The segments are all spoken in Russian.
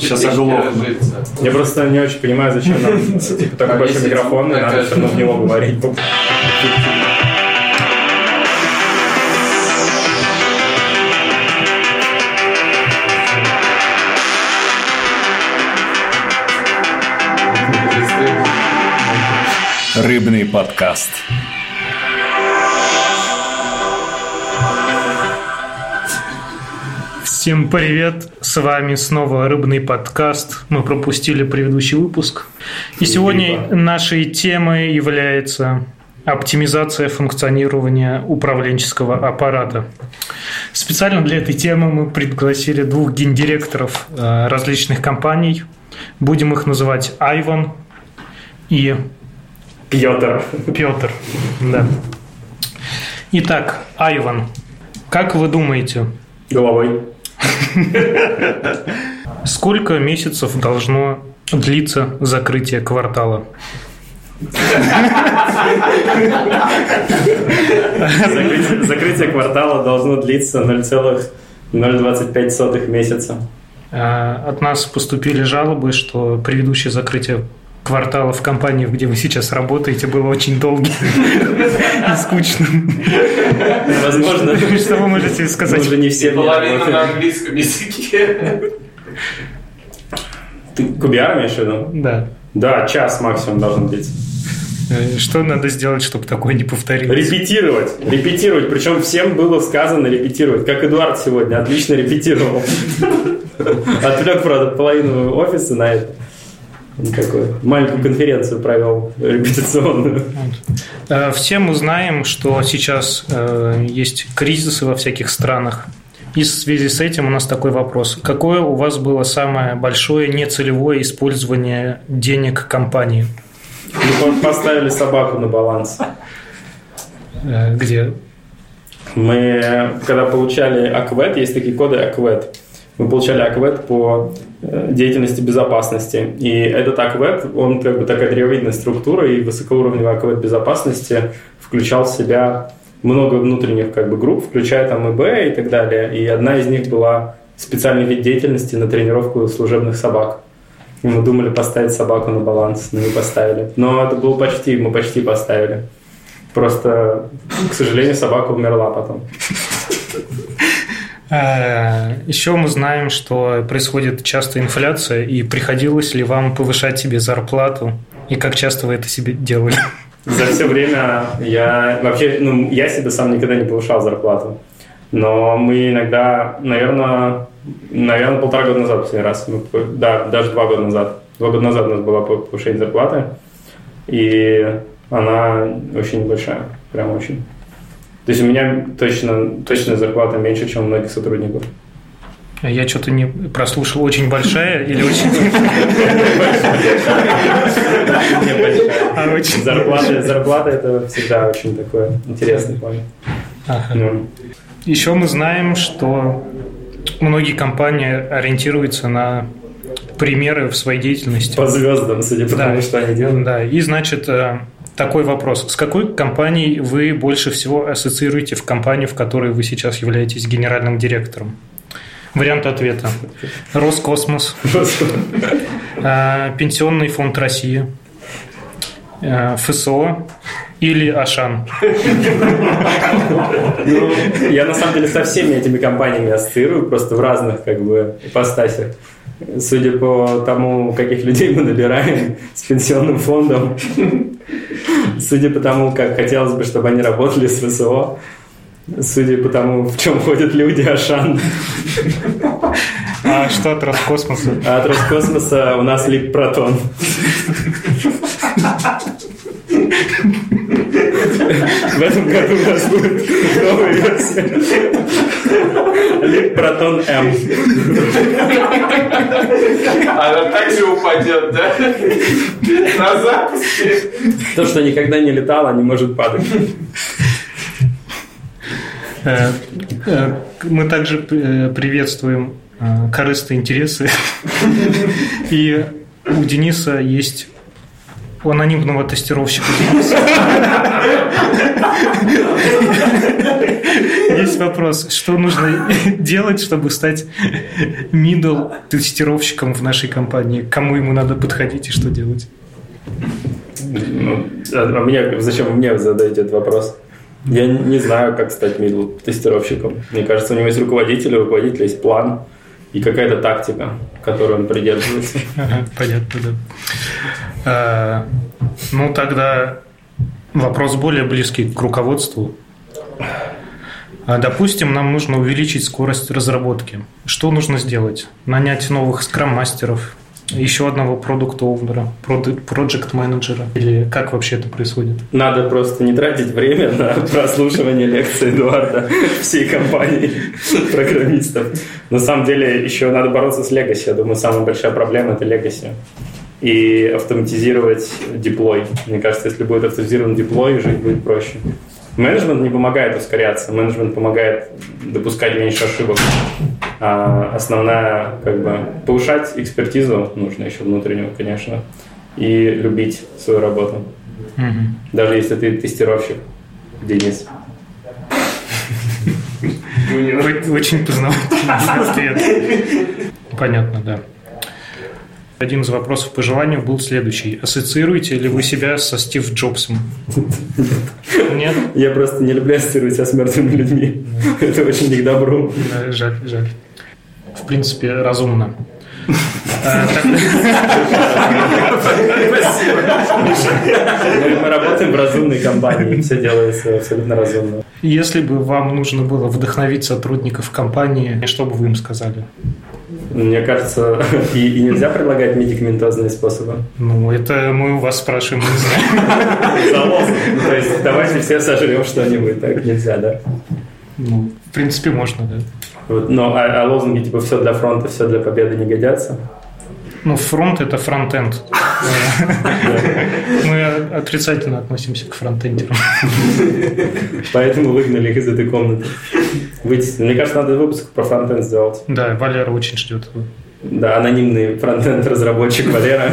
Сейчас оглохну. Я просто не очень понимаю, зачем нам типа, такой большой микрофон, и надо все равно в него говорить. Рыбный подкаст. Всем привет! С вами снова Рыбный подкаст. Мы пропустили предыдущий выпуск. И сегодня нашей темой является оптимизация функционирования управленческого аппарата. Специально для этой темы мы пригласили двух гендиректоров э, различных компаний. Будем их называть Айван и Пьотр. Петр. Да. Итак, Айван, как вы думаете, Головой. сколько месяцев должно длиться закрытие квартала? Закрытие, закрытие квартала должно длиться 0,025 месяца. Э, От нас поступили жалобы, что предыдущее закрытие квартала в компании, где вы сейчас работаете, было очень долгим и скучным. Возможно, Что вы можете сказать? уже не все Половину на английском языке. Ты кубиар имеешь в виду? Да. Да, час максимум должен длиться. Э, Что надо сделать, чтобы такое не повторилось? Репетировать. Репетировать. Причем всем было сказано репетировать. Как Эдуард сегодня отлично репетировал. Отвлек, правда, половину офиса на это. Такой маленькую конференцию провел репетиционную. Э, Все мы знаем, что сейчас э, есть кризисы во всяких странах. И в связи с этим у нас такой вопрос. Какое у вас было самое большое нецелевое использование денег компании? Мы по- поставили собаку на баланс. Э, Где? Мы, когда получали АКВЭД, есть такие коды АКВЭД, мы получали АКВЭД по э, деятельности безопасности. И этот АКВЭД, он как бы такая древовидная структура, и высокоуровневый АКВЭД безопасности включал в себя много внутренних как бы, групп, включая там ИБ и так далее. И одна из них была специальный вид деятельности на тренировку служебных собак. И мы думали поставить собаку на баланс, но не поставили. Но это было почти, мы почти поставили. Просто, к сожалению, собака умерла потом. Э, Еще мы знаем, что происходит часто инфляция, и приходилось ли вам повышать себе зарплату, и как часто вы это себе делали? За все время я вообще, ну, я себе сам никогда не повышал зарплату. Но мы иногда, наверное, наверное, полтора года назад последний раз, мы да, даже два года назад. Два года назад у нас было повышение зарплаты, и она очень большая, прям очень. То есть у меня точно, точно зарплата меньше, чем у многих сотрудников. Я что-то не прослушал. Очень большая или очень... А, Зарплата, зарплата это всегда очень такой интересный момент. Ну, Еще мы знаем, что многие компании ориентируются на примеры в своей деятельности. по звездам, судя по тому, что они делают. Да, и значит э, такой вопрос. С какой компанией вы больше всего ассоциируете в компанию, в которой вы сейчас являетесь генеральным директором? Вариант ответа. Роскосмос, э, Пенсионный фонд России, э, ФСО или Ашан. Ну, я на самом деле со всеми этими компаниями ассоциирую, просто в разных как бы ипостасях. Судя по тому, каких людей мы набираем с пенсионным фондом, судя по тому, как хотелось бы, чтобы они работали с ВСО, судя по тому, в чем ходят люди, Ашан, А что от Роскосмоса? а от Роскосмоса у нас Лип Протон. В этом году у нас будет новая версия. Лип Протон М. Она также упадет, да? На запуске. То, что никогда не летало, не может падать. Э, э, Мы также э, приветствуем корыстные интересы. И у Дениса есть у анонимного тестировщика Есть вопрос, что нужно делать, чтобы стать middle тестировщиком в нашей компании? Кому ему надо подходить и что делать? Ну, а а мне, зачем мне задаете этот вопрос? Я не не знаю, как стать middle тестировщиком. Мне кажется, у него есть руководитель, у руководителя есть план и какая-то тактика, которой он придерживается. Ага, понятно, да. А, ну, тогда вопрос более близкий к руководству. А, Допустим, нам нужно увеличить скорость разработки. Что нужно сделать? Нанять новых скрам-мастеров, еще одного продукт-оунера, проект-менеджера? Или как вообще это происходит? Надо просто не тратить время на прослушивание лекции Эдуарда всей компании программистов. На самом деле еще надо бороться с легаси. Я думаю, самая большая проблема – это легаси. И автоматизировать деплой. Мне кажется, если будет автоматизирован деплой, жить будет проще. Менеджмент не помогает ускоряться, менеджмент помогает допускать меньше ошибок. А основная, как бы, повышать экспертизу нужно еще внутреннюю, конечно, и любить свою работу. Мгм. Даже если ты тестировщик, Денис. Очень познавательный ответ. Понятно, да. Один из вопросов по желанию был следующий. Ассоциируете ли вы себя со Стив Джобсом? Нет? Я просто не люблю ассоциировать себя с мертвыми людьми. Это очень не к добру. Жаль, жаль. В принципе, разумно. А, мы работаем в разумной компании, все делается абсолютно разумно. Если бы вам нужно было вдохновить сотрудников компании, что бы вы им сказали? Мне кажется, и, и нельзя предлагать медикаментозные способы. Ну, это мы у вас спрашиваем, мы не знаем. Ну, То есть давайте все сожрем что-нибудь. Так нельзя, да? Ну, в принципе, можно, да. Вот, но а, а лозунги типа все для фронта, все для победы не годятся. Ну, фронт – это фронтенд. Мы отрицательно относимся к фронтендерам. Поэтому выгнали их из этой комнаты. Выйти. Мне кажется, надо выпуск про фронтенд сделать. Да, Валера очень ждет его. Да, анонимный фронтенд-разработчик Валера.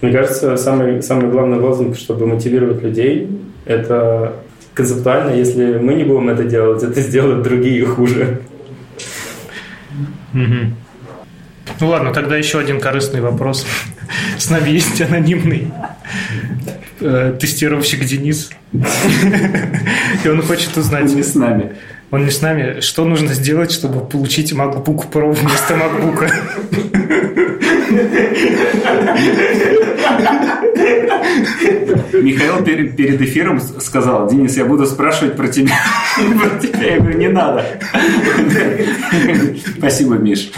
Мне кажется, самый, самый главный лозунг, чтобы мотивировать людей, это концептуально, если мы не будем это делать, это сделают другие хуже. Мгм. Ну ладно, тогда еще один корыстный вопрос. С нами есть анонимный э, тестировщик Денис. И он хочет узнать, Не с нами. Он не с нами, что нужно сделать, чтобы получить MacBook Pro вместо MacBook? Михаил пер- перед эфиром сказал, Денис, я буду спрашивать про тебя. Про тебя. Я говорю, не надо. Спасибо, Миш.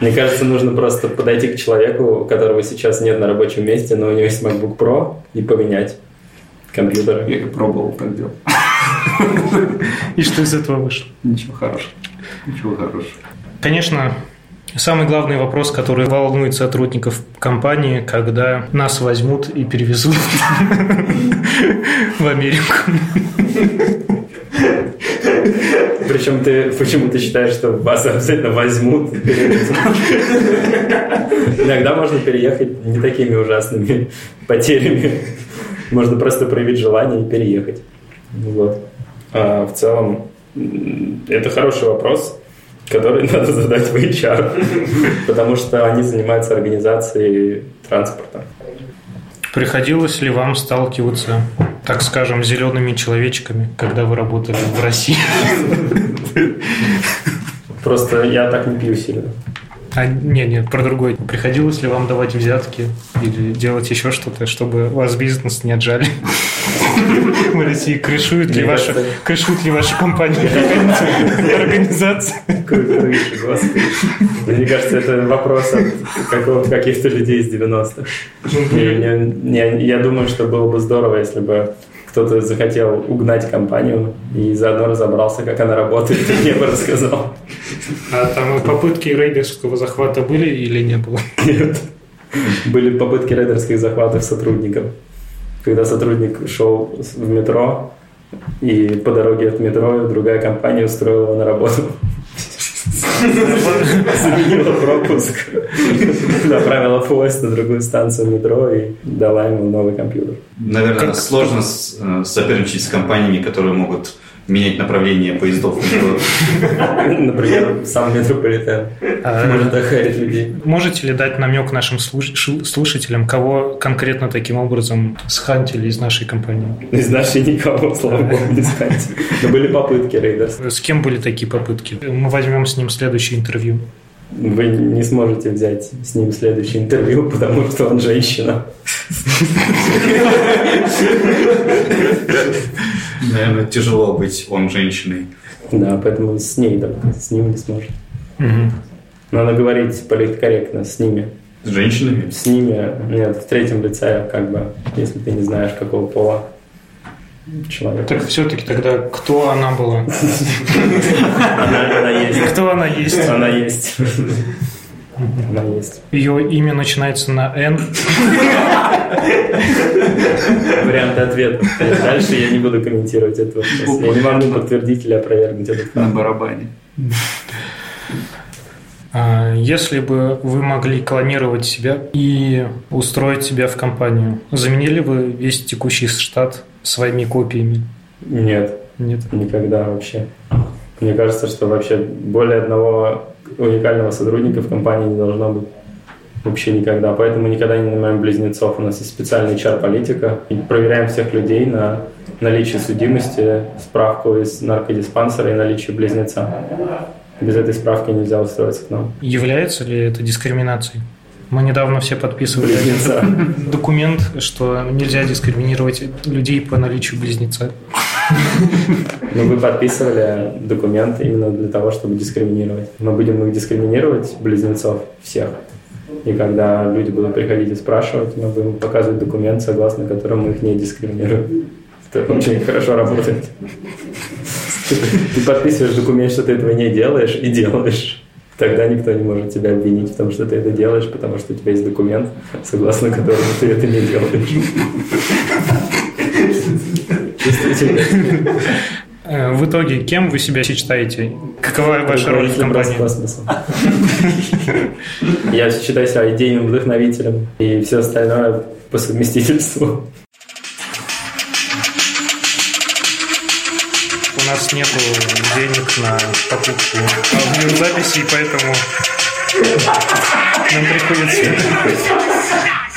Мне кажется, нужно просто подойти к человеку, у которого сейчас нет на рабочем месте, но у него есть MacBook Pro, и поменять компьютер. Я пробовал так делать. И что из этого вышло? Ничего хорошего. Ничего хорошего. Конечно, самый главный вопрос, который волнует сотрудников компании, когда нас возьмут и перевезут в Америку. Причем ты почему ты считаешь, что вас обязательно возьмут? Иногда можно переехать не такими ужасными потерями. Можно просто проявить желание и переехать. Вот. А в целом, это хороший вопрос, который надо задать в HR, потому что они занимаются организацией транспорта. Приходилось ли вам сталкиваться, так скажем, зелеными человечками, когда вы работали в России? Просто я так не пью сильно. А, нет, нет, про другое. Приходилось ли вам давать взятки или делать еще что-то, чтобы вас бизнес не отжали? В России крышуют ли кажется- крышуют ли ваши компании и организации? Крыши, господи. Мне кажется, это вопрос от каких-то людей из 90-х. И мне- я, я думаю, что было бы здорово, если бы кто-то захотел угнать компанию и заодно разобрался, как она работает, и мне бы рассказал. А там попытки рейдерского захвата были или не было? Нет. Были попытки рейдерских захватов сотрудников. Когда сотрудник шел в метро, и по дороге от метро другая компания устроила его на работу. Заменила пропуск, направила поезд на другую станцию метро и дала ему новый компьютер. Наверное, сложно э, соперничать с компаниями, которые могут менять направление поездов. Например, сам метрополитен А, может охарить людей. Можете ли дать намек нашим слушателям, кого конкретно таким образом схантили из нашей компании? Из нашей никого, слава богу, не сказать. Но были попытки рейдерс. С кем были такие попытки? Мы возьмем с ним следующее интервью. Вы не сможете взять с ним следующее интервью, потому что он женщина. Наверное, тяжело быть он женщиной. Да, поэтому с ней, да, с ним не сможет. Мгм. Надо говорить политкорректно с ними. С женщинами? С ними, нет, в третьем лице, как бы, если ты не знаешь, какого пола человек. Так все-таки тогда кто она была? Она есть. Кто она есть? Она есть. Она есть. Ее имя начинается на Н. Варианты ответа. Дальше я не буду комментировать этот вопрос. Я не могу подтвердить или опровергнуть этот На барабане. А, Если бы вы могли клонировать себя и устроить себя в компанию, заменили бы весь текущий штат своими копиями? Нет, Нет. никогда вообще. Мне кажется, что вообще более одного уникального сотрудника в компании не должно быть. Вообще никогда. Поэтому никогда не нанимаем близнецов. У нас есть специальная HR-политика. Проверяем всех людей на наличие судимости, справку из наркодиспансера и наличие близнеца. Без этой справки нельзя устроиться к нам. Является ли это дискриминацией? Мы недавно все подписывали Близнеца. документ, что нельзя дискриминировать людей по наличию близнеца. Но вы подписывали документ именно для того, чтобы дискриминировать. Мы будем их дискриминировать, близнецов, всех. И когда люди будут приходить и спрашивать, мы будем показывать документ, согласно которому мы их не дискриминируем. Это очень хорошо работает. Ты подписываешь документ, что ты этого не делаешь, и делаешь. Тогда никто не может тебя обвинить в том, что ты это делаешь, потому что у тебя есть документ, согласно которому ты это не делаешь. Чувствуете? Э, В итоге, кем вы себя считаете? Какова ваша роль в компании? Я считаю себя идейным вдохновителем и все остальное по совместительству. У нас нету денег на покупку аудиозаписей, поэтому нам приходится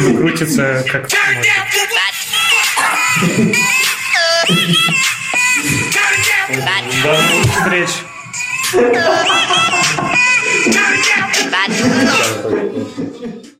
выкрутиться как Bate. Não dá um trecho.